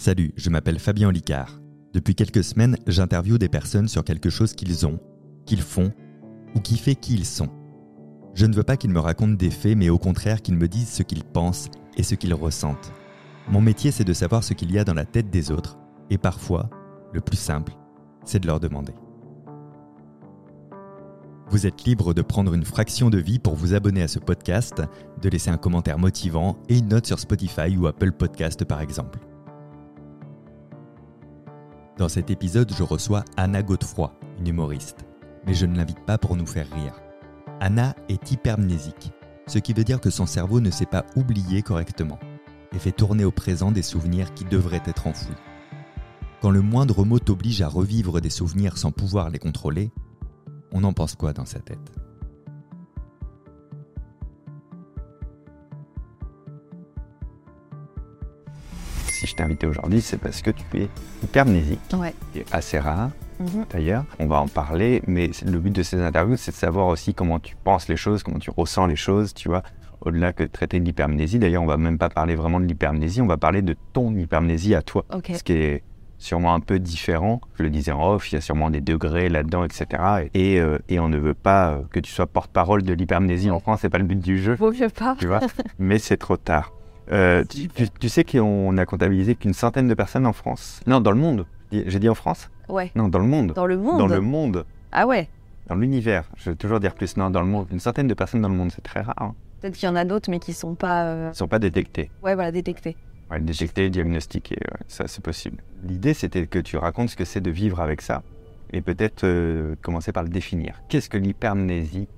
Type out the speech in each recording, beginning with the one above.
Salut, je m'appelle Fabien Licard. Depuis quelques semaines, j'interviewe des personnes sur quelque chose qu'ils ont, qu'ils font, ou qui fait qui ils sont. Je ne veux pas qu'ils me racontent des faits, mais au contraire qu'ils me disent ce qu'ils pensent et ce qu'ils ressentent. Mon métier, c'est de savoir ce qu'il y a dans la tête des autres, et parfois, le plus simple, c'est de leur demander. Vous êtes libre de prendre une fraction de vie pour vous abonner à ce podcast, de laisser un commentaire motivant et une note sur Spotify ou Apple Podcast par exemple. Dans cet épisode, je reçois Anna Godefroy, une humoriste. Mais je ne l'invite pas pour nous faire rire. Anna est hypermnésique, ce qui veut dire que son cerveau ne sait pas oublier correctement et fait tourner au présent des souvenirs qui devraient être enfouis. Quand le moindre mot t'oblige à revivre des souvenirs sans pouvoir les contrôler, on en pense quoi dans sa tête? Invité aujourd'hui, c'est parce que tu es hypermnésique, Ouais. qui est assez rare Mhm. d'ailleurs. On va en parler, mais le but de ces interviews, c'est de savoir aussi comment tu penses les choses, comment tu ressens les choses, tu vois. Au-delà que de traiter de l'hypermnésie, d'ailleurs, on va même pas parler vraiment de l'hypermnésie, on va parler de ton hypermnésie à toi. Ok. Ce qui est sûrement un peu différent. Je le disais en off, il y a sûrement des degrés là-dedans, etc. Et, euh, et on ne veut pas euh, que tu sois porte-parole de l'hypermnésie en France, c'est pas le but du jeu Vaut mieux pas. tu vois, mais c'est trop tard. Euh, tu, sais qu'on a comptabilisé qu'une centaine de personnes en France. Non, dans le monde. J'ai dit en France Ouais. Non, dans le monde. Dans le monde. Dans le monde. Ah ouais. Dans l'univers. Je veux toujours dire plus. Non, dans le monde. Une centaine de personnes dans le monde, c'est très rare. hein. Peut-être qu'il y en a d'autres, mais qui sont pas. euh, Ils ne sont pas détectés. Ouais, voilà, détectés. Ouais, détectés, diagnostiqués. ouais, ça, c'est possible. L'idée, c'était que tu racontes ce que c'est de vivre avec ça. Et peut-être euh, commencer par le définir. Qu'est-ce que l'hypermnésie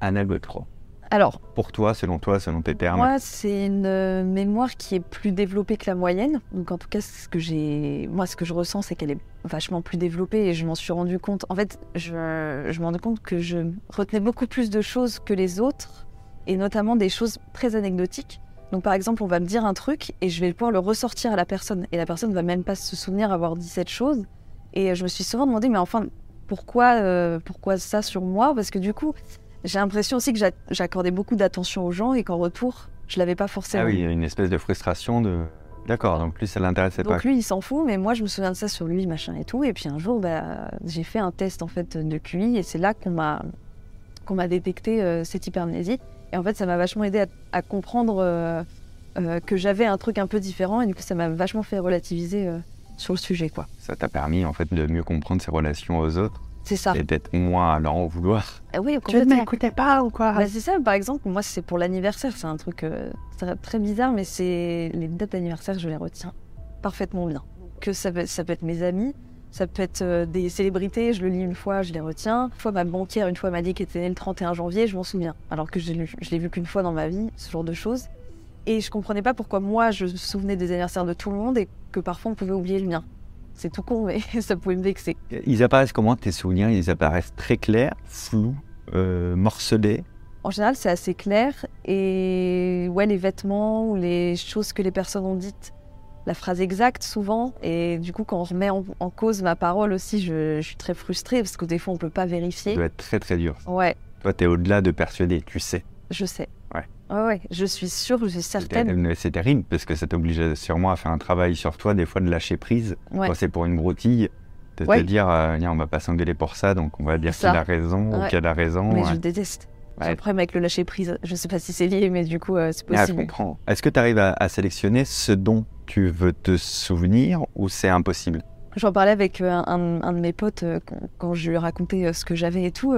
Anna Godefroy Alors, Pour toi, selon toi, selon tes termes. moi, c'est une euh, mémoire qui est plus développée que la moyenne. Donc, en tout cas, ce que j'ai, moi, ce que je ressens, c'est qu'elle est vachement plus développée et je m'en suis rendu compte. En fait, je, je me rendais compte que je retenais beaucoup plus de choses que les autres et notamment des choses très anecdotiques. Donc, par exemple, on va me dire un truc et je vais pouvoir le ressortir à la personne et la personne va même pas se souvenir avoir dit cette chose. Et je me suis souvent demandé, mais enfin, pourquoi, euh, pourquoi ça sur moi? Parce que du coup, j'ai l'impression aussi que j'a- j'accordais beaucoup d'attention aux gens et qu'en retour, je l'avais pas forcément. Ah oui, il y a une espèce de frustration de. D'accord, donc plus ça l'intéressait pas. Donc lui, il s'en fout, mais moi, je me souviens de ça sur lui, machin et tout. Et puis un jour, bah, j'ai fait un test en fait de QI et c'est là qu'on m'a qu'on m'a détecté euh, cette hypermnésie. Et en fait, ça m'a vachement aidé à, à comprendre euh, euh, que j'avais un truc un peu différent et du coup, ça m'a vachement fait relativiser sur le sujet, quoi. Ça t'a permis en fait de mieux comprendre ses relations aux autres C'est ça. et d'être moins à leur en vouloir. Ah oui, Tu ne m'écoutais pas ou quoi Bah, c'est ça, par exemple, moi c'est pour l'anniversaire, c'est un truc euh, très, très bizarre, mais c'est les dates d'anniversaire, je les retiens parfaitement bien. Que ça peut, ça peut être mes amis, ça peut être euh, des célébrités, je le lis une fois, je les retiens. Une fois, ma banquière, une fois, m'a dit qu'elle était née le 31 janvier, je m'en souviens. Alors que je l'ai je l'ai vu qu'une fois dans ma vie, ce genre de choses. Et je comprenais pas pourquoi moi je me souvenais des anniversaires de tout le monde et que parfois on pouvait oublier le mien. C'est tout con, mais ça pouvait me vexer. Ils apparaissent comment tes souvenirs? Ils apparaissent très clairs, flous, euh, morcelés? En général, c'est assez clair. Et ouais, les vêtements ou les choses que les personnes ont dites, la phrase exacte souvent. Et du coup, quand on remet en, en cause ma parole aussi, je, je suis très frustrée parce que des fois, on peut pas Ça vérifier. doit être très très dur. Ouais, Toi, t'es au-delà de persuader, tu sais. je sais. Ouais. Ouais, je suis sûre, je suis certaine. C'est terrible parce que ça t'oblige sûrement à faire un travail sur toi, des fois de lâcher prise. Ouais. Quand c'est pour une broutille, de Ouais. te dire, euh, on va pas s'engueuler pour ça, donc on va dire qu'il a raison ou qu'elle a raison. Mais je déteste. J'ai Ouais. un problème avec le lâcher prise. Je sais pas si c'est lié, mais du coup, euh, c'est Ah, je possible. comprends. Est-ce que tu arrives à, à sélectionner ce dont tu veux te souvenir ou c'est impossible? J'en parlais avec euh, un, un de mes potes euh, quand, je lui ai raconté euh, ce que j'avais et tout.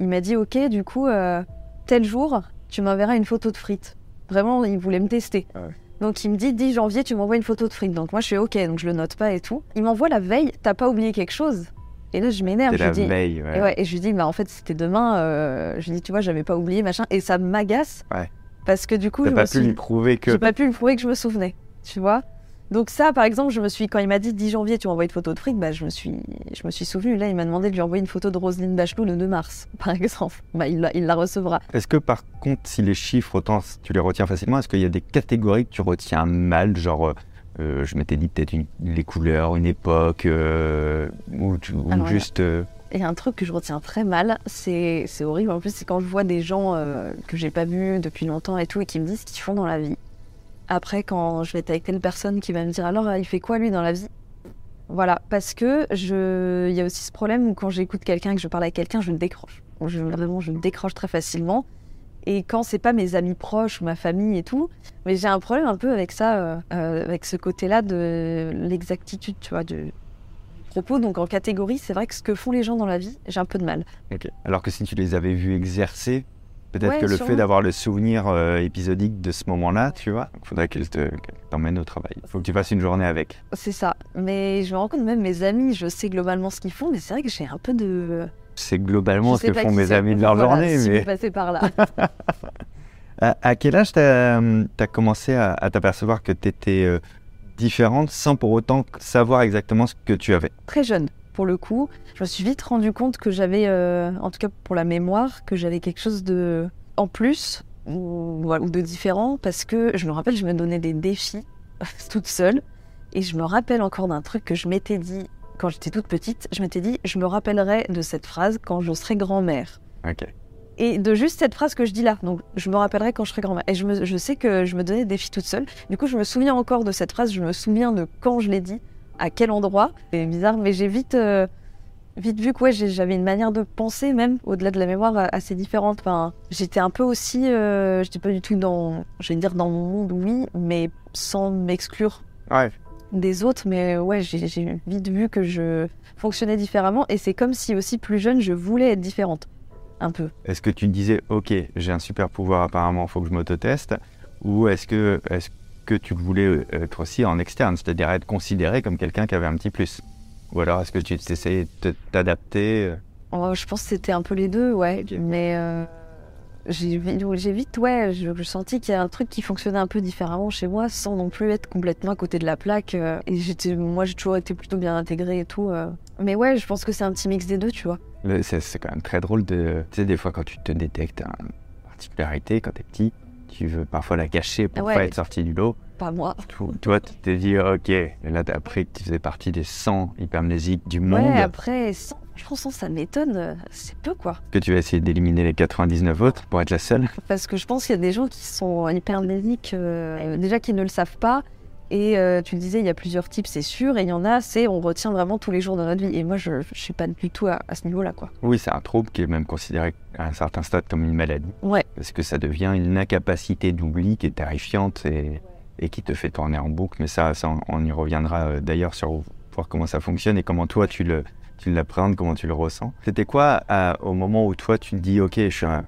il m'a dit Ok, du coup, euh, tel jour, tu m'enverras une photo de frites. Vraiment, il voulait me tester. Ah ouais. Donc il me dit 10 janvier, tu m'envoies une photo de frites. Donc moi, je suis Ok, donc je le note pas et tout. Il m'envoie la veille T'as pas oublié quelque chose? Et là, je m'énerve. Je la dis veille. ouais. et, ouais, et je lui dis, bah, en fait, c'était demain. euh, je lui dis, tu vois, j'avais pas oublié, machin. Et ça m'agace. Ouais. Parce que du coup, je pas me pu suis lui prouver que. j'ai pas pu lui prouver que je me souvenais, tu vois? Donc ça, par exemple, je me suis quand il m'a dit 10 janvier, tu m'envoies une photo de fric, bah je me suis, je me suis souvenu. Là, il m'a demandé de lui envoyer une photo de Roselyne Bachelot le 2 mars, par exemple. Bah il, la- il la recevra. Est-ce que par contre, si les chiffres, autant tu les retiens facilement, est-ce qu'il y a des catégories que tu retiens mal Genre, euh, euh, je m'étais dit peut-être les couleurs, une époque, euh, ou, tu- ou Alors, juste. euh, Et il y a un truc que je retiens très mal, c'est c'est horrible. En plus, c'est quand je vois des gens que j'ai pas vus depuis longtemps et tout, et qui me disent ce qu'ils font dans la vie. Après quand je vais être avec telle personne qui va me dire alors il fait quoi lui dans la vie? Voilà, parce que je, il y a aussi ce problème où quand j'écoute quelqu'un, que je parle avec quelqu'un, je décroche. Je, vraiment, je décroche très facilement. Et quand c'est pas mes amis proches ou ma famille et tout, mais j'ai un problème un peu avec ça, euh, euh, avec ce côté-là de l'exactitude, tu vois, de propos. Donc en catégorie, c'est vrai que ce que font les gens dans la vie, j'ai un peu de mal. Alors que si tu les avais vus exercer, peut-être Ouais, que le sûrement. fait d'avoir le souvenir euh, épisodique de ce moment-là, tu vois, il faudrait qu'elle te- qu'elle t'emmène au travail. Il faut que tu passes une journée avec. C'est ça. Mais je me rends compte, même mes amis, je sais globalement ce qu'ils font, mais c'est vrai que j'ai un peu de. C'est globalement ce que font mes amis de leur Voilà, journée. si Mais passez par là. à, à quel âge t'as as commencé à, à t'apercevoir que tu étais différente sans pour autant savoir exactement ce que tu avais? Très jeune, pour le coup. Je me suis vite rendu compte que j'avais, euh, en tout cas pour la mémoire, que j'avais quelque chose de. en plus, ou, ou de différent, parce que je me rappelle, je me donnais des défis toute seule. Et je me rappelle encore d'un truc que je m'étais dit quand j'étais toute petite. Je m'étais dit, je me rappellerai de cette phrase quand je serai grand-mère. Ok. Et de juste cette phrase que je dis là. Donc, je me rappellerai quand je serai grand-mère. Et je, me- je sais que je me donnais des défis toute seule. Du coup, je me souviens encore de cette phrase. Je me souviens de quand je l'ai dit, à quel endroit. C'est bizarre, mais j'ai vite, euh, vite vu que ouais, j'avais une manière de penser, même au-delà de la mémoire, euh, assez différente. Enfin, j'étais un peu aussi. Euh, j'étais pas du tout dans. Je vais dire dans mon monde, oui, mais sans m'exclure Ouais. des autres, mais ouais, j'ai vite vu que je fonctionnais différemment et c'est comme si aussi plus jeune, je voulais être différente. Un peu. Est-ce que tu disais, ok, j'ai un super pouvoir apparemment, il faut que je m'autoteste? Ou est-ce que, est que tu voulais euh, être aussi en externe, c'est-à-dire être considéré comme quelqu'un qui avait un petit plus Ou alors est-ce que tu essayais de te- t'adapter euh, Oh, je pense que c'était un peu les deux, ouais. Mais euh, j'ai vi- j'ai vite, ouais, je, je sentis qu'il y a un truc qui fonctionnait un peu différemment chez moi sans non plus être complètement à côté de la plaque. euh, et j'étais, moi, j'ai toujours été plutôt bien intégrée et tout. euh. Mais ouais, je pense que c'est un petit mix des deux, tu vois. c'est quand même très drôle de. Tu sais, des fois quand tu te détectes une particularité, quand t'es petit, tu veux parfois la cacher pour Ouais. pas être sorti du lot. Pas moi. Tout- Toi, tu t'es dit, ok, et là t'as appris que tu faisais partie des 100 hypermnésiques du monde, Ouais, après, sans, je pense que ça m'étonne. C'est peu, quoi. que tu vas essayer d'éliminer les 99 autres pour être la seule. Parce que je pense qu'il y a des gens qui sont hypermnésiques, euh, déjà qui ne le savent pas. Et euh, tu le disais, il y a plusieurs types, c'est sûr. Et il y en a, c'est on retient vraiment tous les jours de notre vie. Et moi, je ne suis pas du tout à, à ce niveau-là, quoi. Oui, c'est un trouble qui est même considéré à un certain stade comme une maladie. Ouais. Parce que ça devient une incapacité d'oubli qui est terrifiante et, et qui te fait tourner en boucle. Mais ça, ça, on- y reviendra euh, d'ailleurs sur voir comment ça fonctionne et comment toi tu le tu l'appréhendes, comment tu le ressens. C'était quoi à- au moment où toi tu te dis ok, je suis un,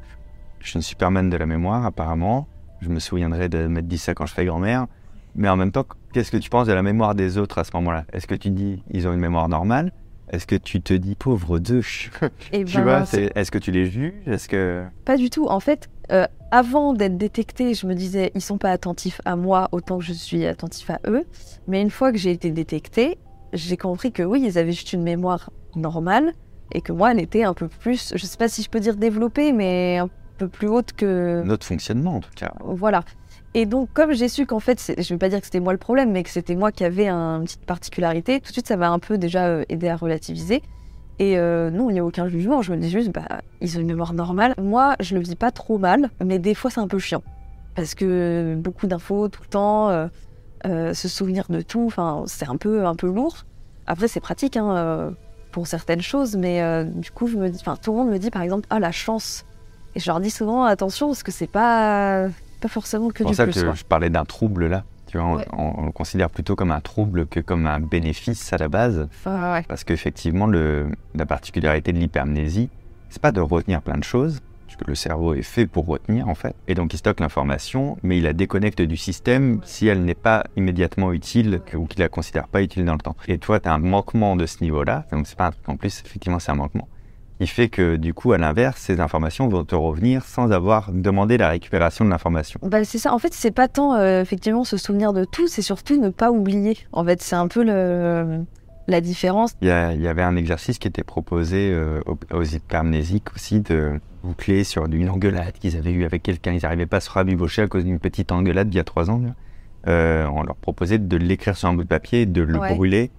je suis un Superman de la mémoire apparemment. Je me souviendrai de m'être dit ça quand je serai grand-mère. Mais en même temps, qu'est-ce que tu penses de la mémoire des autres à ce moment-là? Est-ce que tu dis ils ont une mémoire normale? Est-ce que tu te dis pauvre d'eux Tu ben, vois, c'est c'est- est-ce que tu les juges? Est-ce que pas du tout. En fait, euh, avant d'être détectée, je me disais, ils sont pas attentifs à moi autant que je suis attentif à eux. Mais une fois que j'ai été détectée, j'ai compris que oui, ils avaient juste une mémoire normale et que moi, elle était un peu plus, je sais pas si je peux dire développée, mais un peu plus haute que, notre fonctionnement en tout cas Voilà. Et donc, comme j'ai su qu'en fait, je ne vais pas dire que c'était moi le problème, mais que c'était moi qui avais un- une petite particularité, tout de suite, ça m'a un peu déjà euh, aidé à relativiser. Et euh, non, il n'y a aucun jugement. Je me dis juste, bah, ils ont une mémoire normale. Moi, je le vis pas trop mal, mais des fois, c'est un peu chiant. Parce que beaucoup d'infos tout le temps, euh, se souvenir de tout, c'est un peu, un peu lourd. Après, c'est pratique hein, pour certaines choses, mais du coup, je me dis, tout le monde me dit par exemple, ah, la chance. Et je leur dis souvent, attention, parce que c'est pas, pas forcément que C'est pour du ça plus. que quoi. je parlais d'un trouble là. Tu vois, on- Ouais. on, on le considère plutôt comme un trouble que comme un bénéfice à la base. Ouais. Parce qu'effectivement, la particularité de l'hypermnésie, c'est pas de retenir plein de choses, parce que le cerveau est fait pour retenir en fait. Et donc il stocke l'information, mais il la déconnecte du système si elle n'est pas immédiatement utile ou qu'il la considère pas utile dans le temps. Et toi, tu as un manquement de ce niveau-là, donc c'est pas un truc en plus, effectivement, c'est un manquement. Qui fait que du coup, à l'inverse, ces informations vont te revenir sans avoir demandé la récupération de l'information. Bah, c'est ça. En fait, c'est pas tant euh, effectivement se souvenir de tout, c'est surtout ne pas oublier. En fait, c'est un peu le, la différence. Il y, a- il y avait un exercice qui était proposé euh, aux, aux hypermnésiques aussi de boucler sur une engueulade qu'ils avaient eue avec quelqu'un. Ils n'arrivaient pas à se rabibocher à cause d'une petite engueulade d'il y a trois ans. là. Euh, on leur proposait de l'écrire sur un bout de papier et de le Ouais. brûler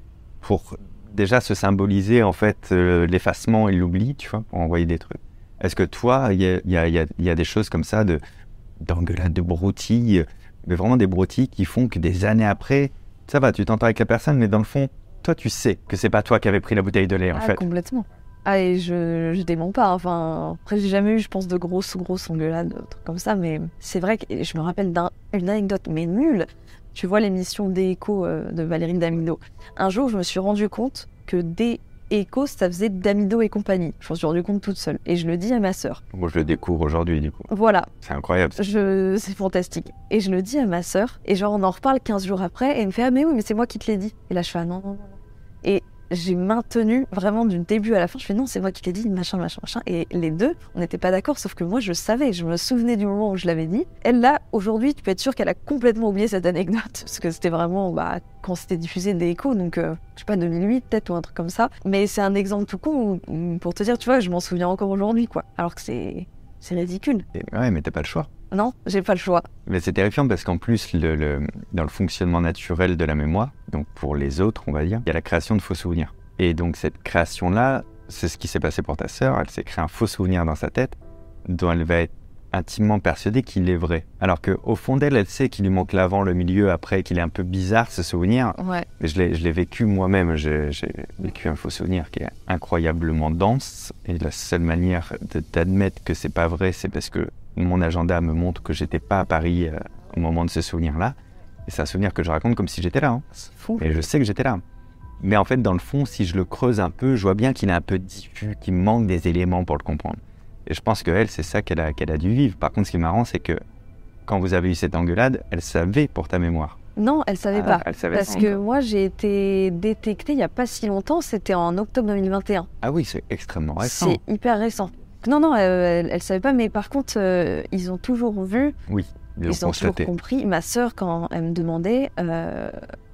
pour déjà se symboliser en fait euh, l'effacement et l'oubli, tu vois, pour envoyer des trucs. Est-ce que toi, il y a, y a- y a- il y a des choses comme ça de d'engueulade, de broutilles mais vraiment des broutilles qui font que des années après, ça va, tu t'entends avec la personne, mais dans le fond, toi, tu sais que c'est pas toi qui avais pris la bouteille de lait, en Ah, fait. complètement. Ah, et je, je dément pas. Enfin, après, j'ai jamais eu, je pense, de grosses, grosses engueulades, de trucs comme ça. Mais c'est vrai que je me rappelle d'une anecdote, mais nulle. Tu vois l'émission des échos euh, de Valérie Damido. Un jour, je me suis rendu compte que des échos, ça faisait Damido et compagnie. Je m'en suis rendu compte toute seule. Et je le dis à ma sœur. Moi, je le découvre aujourd'hui, du coup. Voilà, C'est incroyable. je... c'est fantastique. Et je le dis à ma sœur. Et genre, on en reparle 15 jours après. Et elle me fait Ah, mais oui, mais c'est moi qui te l'ai dit. Et là, je fais Ah, non, non, non. J'ai maintenu vraiment du début à la fin. Je fais Non, c'est moi qui l'ai dit, machin, machin, machin. Et les deux, on n'était pas d'accord. Sauf que moi, je savais. Je me souvenais du moment où je l'avais dit. Elle, là, aujourd'hui, tu peux être sûr qu'elle a complètement oublié cette anecdote. Parce que c'était vraiment bah, quand c'était diffusé des échos. Donc, euh, je sais pas, 2008 peut-être ou un truc comme ça. Mais c'est un exemple tout con pour te dire, tu vois, je m'en souviens encore aujourd'hui, quoi. Alors que c'est. C'est ridicule. Ouais, mais t'as pas le choix. Non, j'ai pas le choix. Mais c'est terrifiant parce qu'en plus, dans le fonctionnement naturel de la mémoire, donc pour les autres, on va dire, il y a la création de faux souvenirs. Et donc cette création-là, c'est ce qui s'est passé pour ta sœur. Elle s'est créée un faux souvenir dans sa tête dont elle va être intimement persuadée qu'il est vrai. Alors qu'au fond d'elle, elle sait qu'il lui manque l'avant, le milieu, après, qu'il est un peu bizarre ce souvenir. Ouais. Je l'ai, vécu moi-même. J'ai, vécu un faux souvenir qui est incroyablement dense. Et la seule manière d'admettre que c'est pas vrai, c'est parce que mon agenda me montre que j'étais pas à Paris euh, au moment de ce souvenir-là. Et c'est un souvenir que je raconte comme si j'étais là. hein. C'est fou. Et je sais que j'étais là. Mais en fait, dans le fond, si je le creuse un peu, je vois bien qu'il est un peu diffus, qu'il manque des éléments pour le comprendre. Et je pense qu'elle, c'est ça qu'elle a, qu'elle a dû vivre. Par contre, ce qui est marrant, c'est que quand vous avez eu cette engueulade, elle savait pour ta mémoire. Non, elle savait Ah, pas. Elle savait Parce que moi, j'ai été détectée il y a pas si longtemps. C'était en octobre 2021. Ah oui, c'est extrêmement récent. C'est hyper récent. Non, non, elle, elle savait pas. Mais par contre, euh, ils ont toujours vu, Oui, ils ont toujours compris. Ma sœur, quand elle me demandait, euh,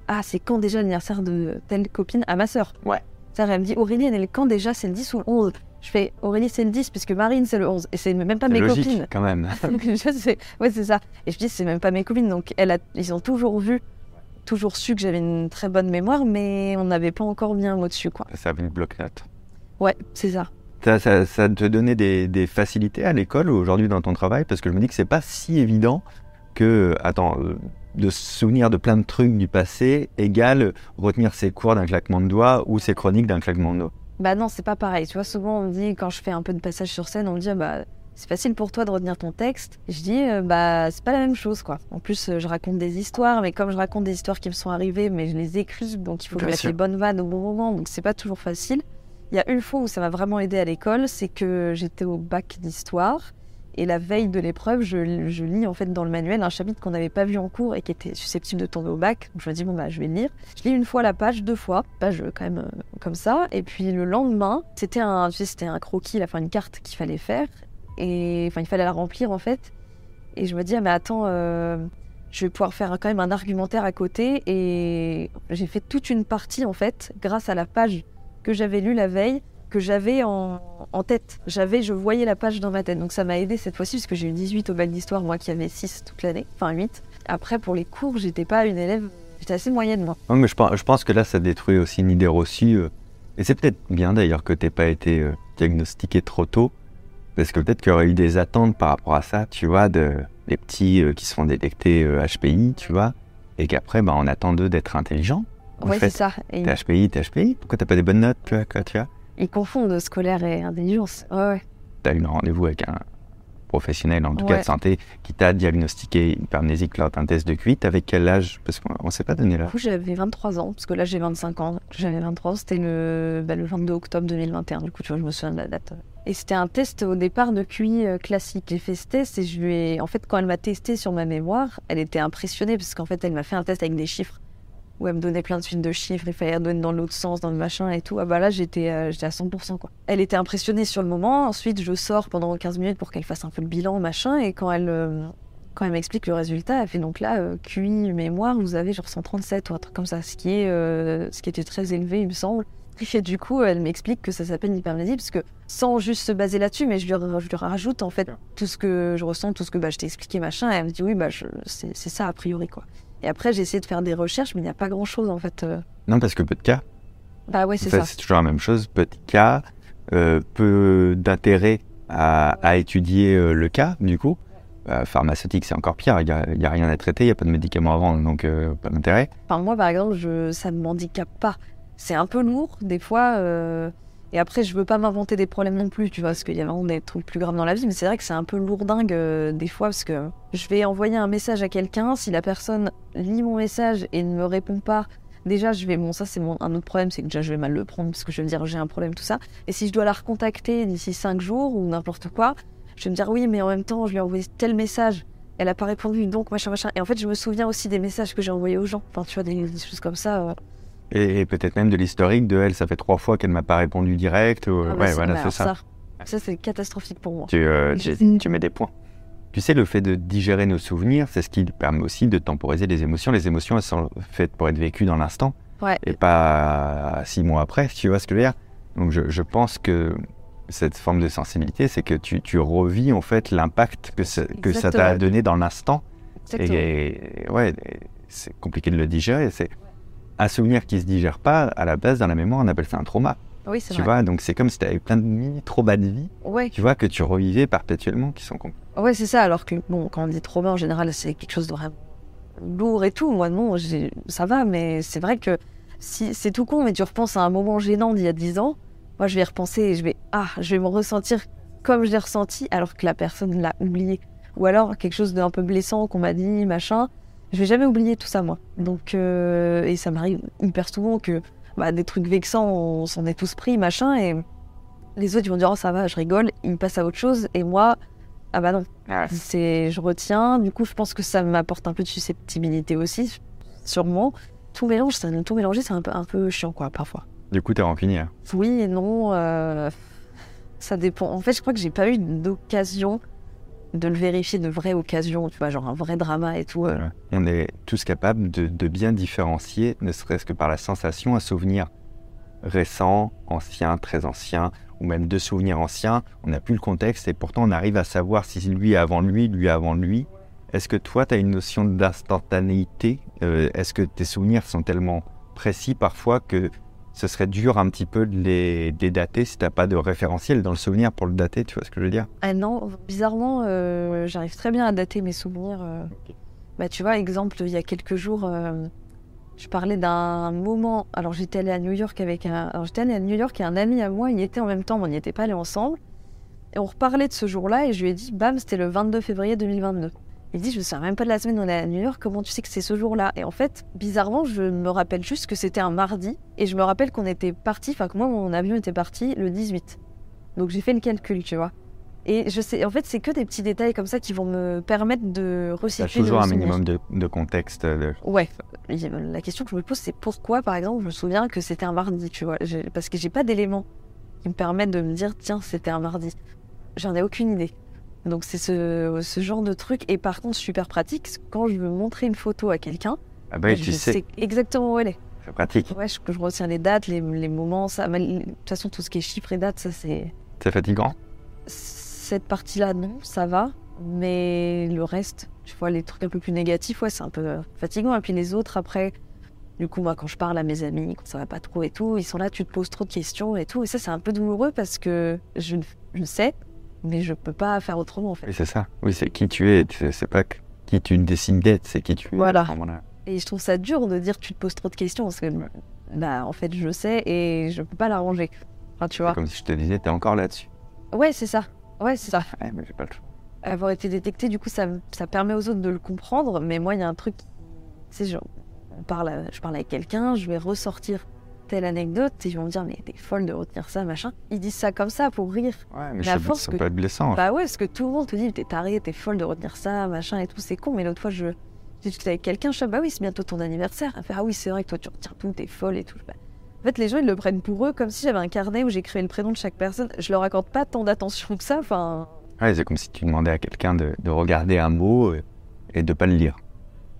ah, c'est quand déjà l'anniversaire de telle copine à ma sœur. Ouais. Ça, elle me dit, Aurélie, elle est quand déjà C'est le 10 ou le 11 Je fais, Aurélie, c'est le 10, puisque Marine, c'est le 11. Et c'est même pas mes logique, copines. quand même. je sais, ouais, c'est ça. Et je dis, c'est même pas mes copines. Donc, elle a, ils ont toujours vu, toujours su que j'avais une très bonne mémoire, mais on n'avait pas encore mis un mot dessus, quoi. ça avait une bloc-notes. Ouais, c'est ça. Ça, ça, ça te donnait des, des facilités à l'école ou aujourd'hui dans ton travail? Parce que je me dis que c'est pas si évident que, attends, euh, de se souvenir de plein de trucs du passé égale retenir ses cours d'un claquement de doigts ou ses chroniques d'un claquement de doigts. Bah non, c'est pas pareil. Tu vois, souvent, on me dit, quand je fais un peu de passage sur scène, on me dit, ah bah, c'est facile pour toi de retenir ton texte. Je dis, euh, bah, c'est pas la même chose, quoi. En plus, euh, je raconte des histoires, mais comme je raconte des histoires qui me sont arrivées, mais je les écris, donc il faut Bien mettre sûr. les bonnes vannes au bon moment, donc c'est pas toujours facile. Il y a une fois où ça m'a vraiment aidé à l'école, c'est que j'étais au bac d'histoire. Et la veille de l'épreuve, je, lis en fait dans le manuel un chapitre qu'on n'avait pas vu en cours et qui était susceptible de tomber au bac. Je me dis, bon, bah, je vais le lire. Je lis une fois la page, deux fois, page euh, quand même euh, comme ça. Et puis le lendemain, c'était un, tu sais, c'était un croquis, enfin une carte qu'il fallait faire. Et enfin, il fallait la remplir en fait. Et je me dis, ah, mais attends, euh, je vais pouvoir faire quand même un argumentaire à côté. Et j'ai fait toute une partie en fait, grâce à la page que j'avais lue la veille, que j'avais en, en tête. J'avais, je voyais la page dans ma tête. Donc ça m'a aidé cette fois-ci, parce que j'ai eu 18 au bac d'histoire, moi qui avais 6 toute l'année, enfin 8. Après, pour les cours, j'étais pas une élève, j'étais assez moyenne moi. Non, mais je pense, je pense que là, ça détruit aussi une idée reçue. euh, et c'est peut-être bien d'ailleurs que tu pas été euh, diagnostiqué trop tôt. Parce que peut-être qu'il y aurait eu des attentes par rapport à ça, tu vois, de, des petits euh, qui se font détecter euh, HPI, tu vois. Et qu'après, bah, on attend d'eux d'être intelligents. En ouais, c'est ça. Et T'es HPI, t'es HPI. Pourquoi t'as pas des bonnes notes, tu vois, quoi, tu vois ils confondent scolaire et intelligence. Ouais, ouais. T'as eu un rendez-vous avec un professionnel, en tout cas de santé, qui t'a diagnostiqué hypermnésique lors d'un test de QI. Avec quel âge? Parce qu'on on s'est pas donné là. Du coup, j'avais 23 ans, parce que là, j'ai 25 ans. J'avais 23 ans, c'était le, bah, le 22 octobre 2021. Du coup, tu vois, je me souviens de la date. Et c'était un test au départ de QI euh, classique. J'ai fait ce test et je lui ai. En fait, quand elle m'a testé sur ma mémoire, elle était impressionnée, parce qu'en fait, elle m'a fait un test avec des chiffres. Où elle me donnait plein de suites de chiffres, il fallait redonner dans l'autre sens, dans le machin et tout. Ah bah là, j'étais euh, j'étais à 100%, quoi. Elle était impressionnée sur le moment. Ensuite, je sors pendant 15 minutes pour qu'elle fasse un peu le bilan, machin. Et quand elle. euh, quand elle m'explique le résultat, elle fait donc là, euh, QI mémoire, vous avez genre 137 ou un truc comme ça, ce qui, est, euh, ce qui était très élevé, il me semble. Et du coup, elle m'explique que ça s'appelle une hypermnésie, parce que sans juste se baser là-dessus, mais je lui, je lui rajoute en fait tout ce que je ressens, tout ce que bah, je t'ai expliqué, machin, et elle me dit oui, bah, c'est ça a priori, quoi. Et après, j'ai essayé de faire des recherches, mais il n'y a pas grand-chose en fait. euh. Non, parce que peu de cas. Bah ouais, c'est ça. c'est toujours la même chose. Peu de cas, euh, peu d'intérêt à, à étudier euh, le cas, du coup. Bah, pharmaceutique, c'est encore pire. Il n'y a, rien à traiter, il n'y a pas de médicaments avant, donc euh, pas d'intérêt. Enfin, moi, par exemple, je, ça ne m'handicape pas. C'est un peu lourd, des fois. Et après, je veux pas m'inventer des problèmes non plus, tu vois, parce qu'il y a vraiment des trucs plus graves dans la vie. Mais c'est vrai que c'est un peu lourdingue euh, des fois, parce que je vais envoyer un message à quelqu'un. Si la personne lit mon message et ne me répond pas, déjà, je vais. Bon, ça, c'est un autre problème, c'est que déjà, je vais mal le prendre, parce que je vais me dire, j'ai un problème, tout ça. Et si je dois la recontacter d'ici 5 jours ou n'importe quoi, je vais me dire, oui, mais en même temps, je lui ai envoyé tel message. Elle a pas répondu, donc machin, machin. Et en fait, je me souviens aussi des messages que j'ai envoyés aux gens. Enfin, tu vois, des, des choses comme ça. euh. Et, et peut-être même de l'historique de elle, ça fait trois fois qu'elle m'a pas répondu direct. ou- Ah bah, ouais, voilà, mais c'est ça. Ça, c'est catastrophique pour moi. Tu, euh, tu, tu mets des points. Tu sais, le fait de digérer nos souvenirs, c'est ce qui permet aussi de temporiser les émotions. Les émotions, elles sont faites pour être vécues dans l'instant Ouais. et pas six mois après, tu vois ce que je veux dire? Donc je, je pense que cette forme de sensibilité, c'est que tu, tu revis en fait l'impact que, ça- que ça t'a donné dans l'instant. Et, et ouais, c'est compliqué de le digérer. C'est un souvenir qui se digère pas. À la base, dans la mémoire, on appelle ça un trauma. Oui, c'est Tu vrai. vois, donc c'est comme si tu avais plein de mini traumas de vie, Ouais. tu vois, que tu revivais perpétuellement, qui sont compliqués. Ouais, c'est ça. Alors que, bon, quand on dit trauma, en général, c'est quelque chose de vraiment lourd et tout. Moi, non, j'ai- ça va, mais c'est vrai que si c'est tout con, mais tu repenses à un moment gênant d'il y a 10 ans, moi, je vais y repenser et je vais, ah, je vais me ressentir comme je l'ai ressenti, alors que la personne l'a oublié. Ou alors quelque chose d'un peu blessant qu'on m'a dit, machin. Je vais jamais oublier tout ça, moi. Donc, euh, et ça m'arrive hyper souvent que bah, des trucs vexants, on s'en est tous pris, machin, et les autres, ils vont dire, oh, ça va, je rigole, ils passent à autre chose, et moi, ah bah non, c'est je retiens. Du coup je pense que ça m'apporte un peu de susceptibilité aussi sûrement. Tout mélange ça tout mélanger c'est un peu un peu chiant quoi parfois. Du coup, t'es rancunière. oui et non euh, ça dépend. En fait je crois que j'ai pas eu d'occasion de le vérifier de vraie occasion tu vois genre un vrai drama et tout euh. On est tous capables de, bien différencier, ne serait-ce que par la sensation, un souvenir récent, ancien, très ancien, ou même deux souvenirs anciens. On n'a plus le contexte et pourtant on arrive à savoir si lui est avant lui, lui avant lui. Est-ce que toi, tu as une notion d'instantanéité Euh, Est-ce que tes souvenirs sont tellement précis parfois que ce serait dur un petit peu de les, de les dater si tu pas de référentiel dans le souvenir pour le dater, tu vois ce que je veux dire? Ah non bizarrement euh, j'arrive très bien à dater mes souvenirs euh. Bah, tu vois, exemple, il y a quelques jours, euh, je parlais d'un moment. Alors, j'étais allée à New York avec un. Alors, j'étais allée à New York et un ami à moi y était en même temps, mais on n'y était pas allés ensemble. Et on reparlait de ce jour-là et je lui ai dit, bam, c'était le 22 février 2022. Il dit, je me souviens même pas de la semaine où on est à New York, comment tu sais que c'est ce jour-là? Et en fait, bizarrement, je me rappelle juste que c'était un mardi et je me rappelle qu'on était parti, enfin, que moi, mon avion était parti le 18. Donc, j'ai fait le calcul, tu vois. Et je sais, en fait, c'est que des petits détails comme ça qui vont me permettre de resituer toujours le un minimum de, de contexte. de- Ouais. La question que je me pose, c'est pourquoi, par exemple, je me souviens que c'était un mardi, tu vois? Parce que j'ai pas d'éléments qui me permettent de me dire, tiens, c'était un mardi. J'en ai aucune idée. Donc c'est ce, ce genre de truc. Et par contre, super pratique, quand je veux montrer une photo à quelqu'un, Ah bah je tu sais, exactement où elle est. c'est pratique. Ouais, je, je retiens les dates, les, les moments, ça. mais De toute façon, tout ce qui est chiffres et dates, ça c'est. C'est fatigant? Cette partie-là, non, ça va. Mais le reste, tu vois, les trucs un peu plus négatifs, ouais, c'est un peu fatigant. Et puis les autres, après, du coup, moi, quand je parle à mes amis, quand ça va pas trop et tout, ils sont là, tu te poses trop de questions et tout. Et ça, c'est un peu douloureux parce que je, je sais, mais je peux pas faire autrement, en fait. Oui, c'est ça. Oui, c'est qui tu es. C'est c'est pas qui tu dessines d'être, c'est qui tu es. Voilà. Et je trouve ça dur de dire tu te poses trop de questions parce que, bah, en fait, je sais et je peux pas l'arranger. Enfin, tu C'est vois. comme si je te disais, t'es encore là-dessus. Ouais, c'est ça. Ouais, c'est ça. Ouais, mais j'ai pas le choix. avoir été détecté, du coup, ça, ça permet aux autres de le comprendre. Mais moi, il y a un truc, tu sais, genre, on parle, à- je parle avec quelqu'un, je vais ressortir telle anecdote, et ils vont me dire, mais t'es folle de retenir ça, machin. Ils disent ça comme ça pour rire. Ouais, mais je sais, force ça que- peut être blessant. Bah ouais, parce que tout le monde te dit, t'es taré, t'es folle de retenir ça, machin et tout, c'est con. Mais l'autre fois, je discutais avec quelqu'un, je dis, bah oui, c'est bientôt ton anniversaire. Elle fait, ah oui, c'est vrai que toi, tu retiens tout, t'es folle et tout. Fais, En fait, les gens, ils le prennent pour eux comme si j'avais un carnet où j'écrivais le prénom de chaque personne. Je leur accorde pas tant d'attention que ça. Enfin, Ouais, c'est comme si tu demandais à quelqu'un de, de regarder un mot et de pas le lire.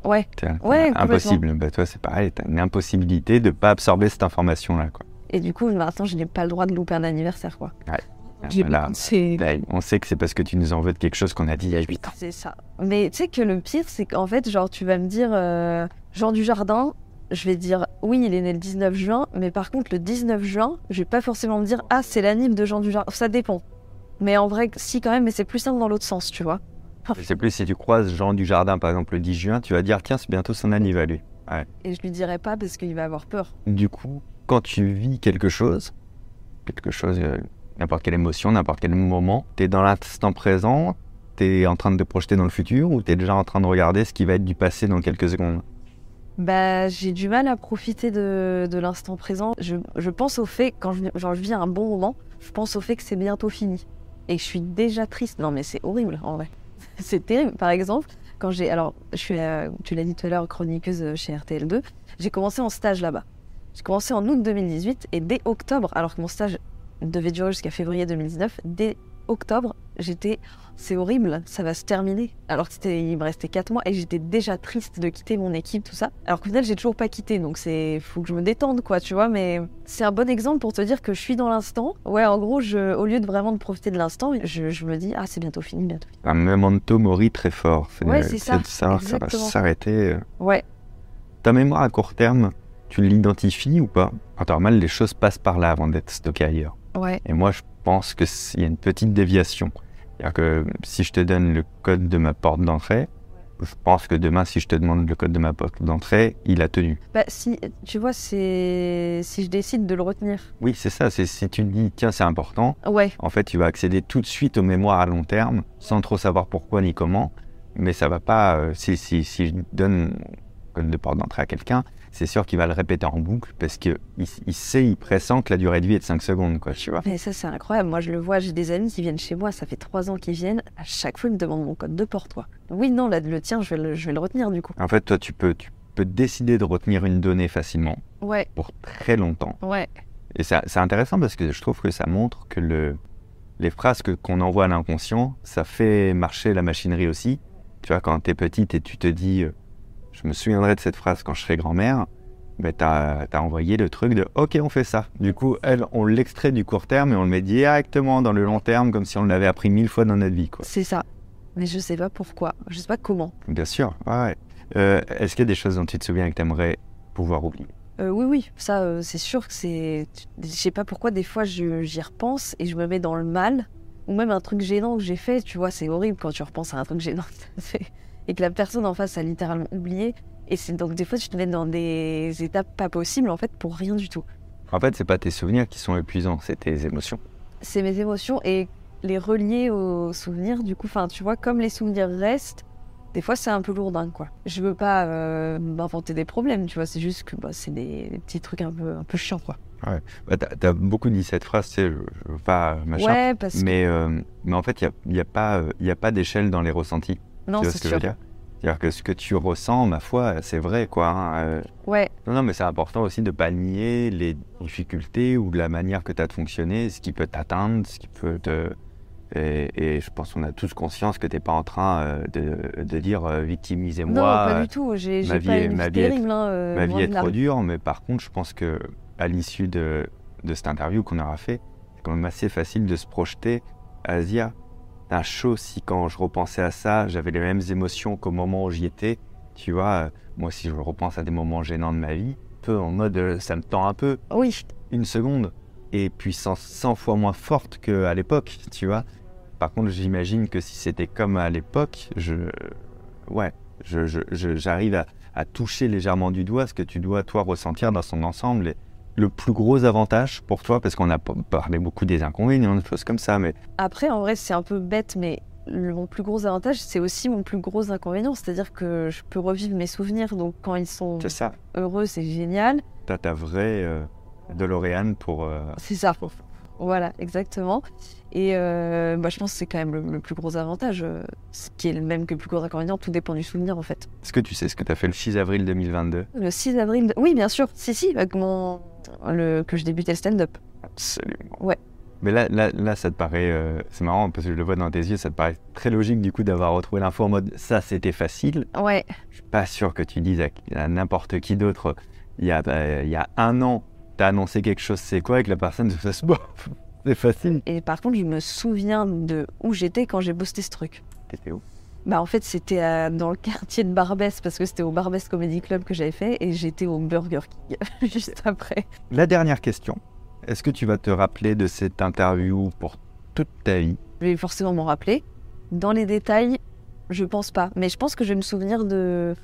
Ouais, C'est Ouais, impossible. Bah, toi, c'est pareil. T'as une impossibilité de pas absorber cette information-là. Quoi. Et du coup, maintenant, je n'ai pas le droit de louper un anniversaire, quoi. Là, là, on sait que c'est parce que tu nous en veux de quelque chose qu'on a dit il y a 8 ans. c'est ça. Mais tu sais que le pire, c'est qu'en fait, genre, tu vas me dire euh, Jean du Jardin, je vais dire oui, il est né le 19 juin, mais par contre, le 19 juin, je vais pas forcément me dire ah, c'est l'anime de Jean du Jardin. Ça dépend. Mais en vrai, si, quand même, mais c'est plus simple dans l'autre sens, tu vois. C'est plus si tu croises Jean du Jardin, par exemple, le 10 juin, tu vas dire tiens, c'est bientôt son anniversaire. lui. Et je lui dirai pas parce qu'il va avoir peur. Du coup, quand tu vis quelque chose, quelque chose, euh, n'importe quelle émotion, n'importe quel moment, tu es dans l'instant présent, tu es en train de te projeter dans le futur ou tu es déjà en train de regarder ce qui va être du passé dans quelques secondes? Bah, j'ai du mal à profiter de, de l'instant présent. Je, je, pense au fait, quand je, genre, je vis un bon moment, je pense au fait que c'est bientôt fini. Et je suis déjà triste. Non, mais c'est horrible, en vrai. C'est terrible. Par exemple, quand j'ai. Alors, je suis, euh, tu l'as dit tout à l'heure, chroniqueuse chez RTL2. J'ai commencé en stage là-bas. J'ai commencé en août 2018 et dès octobre, alors que mon stage devait durer jusqu'à février 2019, dès octobre, j'étais, c'est horrible, ça va se terminer. Alors qu'il me restait 4 mois et j'étais déjà triste de quitter mon équipe, tout ça. Alors qu'au final, j'ai toujours pas quitté, donc c'est, faut que je me détende, quoi, tu vois. Mais c'est un bon exemple pour te dire que je suis dans l'instant. Ouais, en gros, je, au lieu de vraiment de profiter de l'instant, je, je, me dis, ah, c'est bientôt fini, bientôt fini. Un memento mori très fort. Ouais, c'est ça. ça, ça va s'arrêter. Ouais. Ta mémoire à court terme, tu l'identifies ou pas? En normal, les choses passent par là avant d'être stockées ailleurs. Ouais. Et moi, je pense qu'il y a une petite déviation. C'est-à-dire que si je te donne le code de ma porte d'entrée, je pense que demain, si je te demande le code de ma porte d'entrée, il a tenu. Bah, si, tu vois, c'est si je décide de le retenir. Oui, c'est ça. C'est si tu dis, tiens, c'est important. Ouais. En fait, tu vas accéder tout de suite aux mémoires à long terme, sans trop savoir pourquoi ni comment. Mais ça va pas. Euh, si, si, si je donne le code de porte d'entrée à quelqu'un, c'est sûr qu'il va le répéter en boucle parce qu'il il sait, il pressent que la durée de vie est de 5 secondes, quoi, tu vois. Mais ça, c'est incroyable. Moi, je le vois, j'ai des amis qui viennent chez moi, ça fait 3 ans qu'ils viennent. À chaque fois, ils me demandent mon code de porte, quoi. Oui, non, là, le tien, je vais le, je vais le retenir, du coup. En fait, toi, tu peux, tu peux décider de retenir une donnée facilement. Ouais. Pour très longtemps. Ouais. Et c'est intéressant parce que je trouve que ça montre que le, les phrases qu'on envoie à l'inconscient, ça fait marcher la machinerie aussi. Tu vois, quand t'es petite et tu te dis, euh, je me souviendrai de cette phrase quand je serai grand-mère, ben, tu as, envoyé le truc de OK, on fait ça. Du coup, elle, on l'extrait du court terme et on le met directement dans le long terme comme si on l'avait appris mille fois dans notre vie. C'est ça. Mais je sais pas pourquoi. Je sais pas comment. Bien sûr. Ouais. Euh, Est-ce qu'il y a des choses dont tu te souviens et que tu aimerais pouvoir oublier? Euh, oui, oui, ça, euh, c'est sûr que c'est. Je sais pas pourquoi, des fois, j'y repense et je me mets dans le mal. Ou même un truc gênant que j'ai fait, tu vois, c'est horrible quand tu repenses à un truc gênant et que la personne en face a littéralement oublié. Et c'est donc des fois, je te mets dans des étapes pas possibles, en fait, pour rien du tout. En fait, c'est pas tes souvenirs qui sont épuisants, c'est tes émotions. C'est mes émotions et les relier aux souvenirs, du coup, enfin, tu vois, comme les souvenirs restent, des fois, c'est un peu lourdin, quoi. Je veux pas euh, m'inventer des problèmes, tu vois, c'est juste que bah, c'est des, petits trucs un peu, un peu chiants, quoi. Ouais, bah, t'as as beaucoup dit cette phrase, tu sais, je, veux pas machin. Ouais, parce mais, euh, mais en fait, il n'y a, y a, pas, y a pas d'échelle dans les ressentis. Non, c'est sûr. C'est-à-dire que ce que tu ressens, ma foi, c'est vrai, quoi. Hein, euh. Ouais. Non, non, mais c'est important aussi de ne pas nier les difficultés ou la manière que tu as de fonctionner, ce qui peut t'atteindre, ce qui peut te. Et, je pense qu'on a tous conscience que tu n'es pas en train euh, de, de, dire euh, victimisez-moi. Non, pas du tout. J'ai ma vie, pas une ma vie terrible, est, hein, ma vie est trop dure, mais par contre, je pense que à l'issue de, de cette interview qu'on aura fait, c'est quand même assez facile de se projeter à se dire un chaud si quand je repensais à ça, j'avais les mêmes émotions qu'au moment où j'y étais. Tu vois, euh, moi si je repense à des moments gênants de ma vie, peu en mode euh, ça me tend un peu. Oui. Une seconde. Et puissance 100 fois moins forte qu'à l'époque, tu vois. Par contre, j'imagine que si c'était comme à l'époque, je. Ouais, j'arrive je, je, à, à, toucher légèrement du doigt ce que tu dois, toi, ressentir dans son ensemble. Et, le plus gros avantage pour toi Parce qu'on a parlé beaucoup des inconvénients, des choses comme ça, mais... Après, en vrai, c'est un peu bête, mais mon plus gros avantage, c'est aussi mon plus gros inconvénient. C'est-à-dire que je peux revivre mes souvenirs, donc quand ils sont ça. heureux, c'est génial. T'as ta vraie euh, DeLorean pour... Euh, c'est ça. Voilà, exactement. Et euh, bah, je pense que c'est quand même le, plus gros avantage, euh, ce qui est le même que le plus gros inconvénient, tout dépend du souvenir en fait. Est-ce que tu sais ce que tu as fait le 6 avril 2022 Le 6 avril, oui bien sûr, si si, avec mon... le... que je débutais le stand-up. Absolument. Ouais. Mais là, là, là ça te paraît, euh, c'est marrant parce que je le vois dans tes yeux, ça te paraît très logique du coup d'avoir retrouvé l'info en mode ça c'était facile. Ouais. Je suis pas sûr que tu dises à, n'importe qui d'autre, il, y a, bah, il y a un an, tu as annoncé quelque chose, c'est quoi, et que la personne se fasse c'est facile. Et par contre, je me souviens de où j'étais quand j'ai posté ce truc. T'étais où? Bah en fait c'était dans le quartier de Barbès parce que c'était au Barbès Comedy Club que j'avais fait et j'étais au Burger King juste après. La dernière question, est-ce que tu vas te rappeler de cette interview pour toute ta vie? Je vais forcément m'en rappeler. Dans les détails, je pense pas. Mais je pense que je vais me souvenir de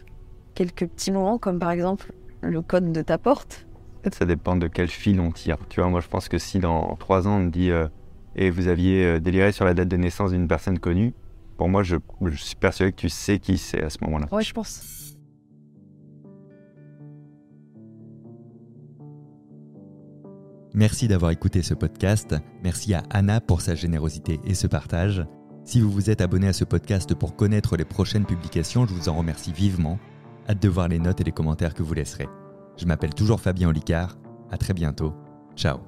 quelques petits moments, comme par exemple le code de ta porte. Peut-être ça dépend de quel fil on tire. Tu vois, moi je pense que si dans trois ans on me dit euh, et vous aviez euh, déliré sur la date de naissance d'une personne connue, pour moi je, je suis persuadé que tu sais qui c'est à ce moment-là. Ouais, je pense. Merci d'avoir écouté ce podcast. Merci à Anna pour sa générosité et ce partage. Si vous vous êtes abonné à ce podcast pour connaître les prochaines publications, je vous en remercie vivement. Hâte de voir les notes et les commentaires que vous laisserez. Je m'appelle toujours Fabien Olicard. À très bientôt. Ciao.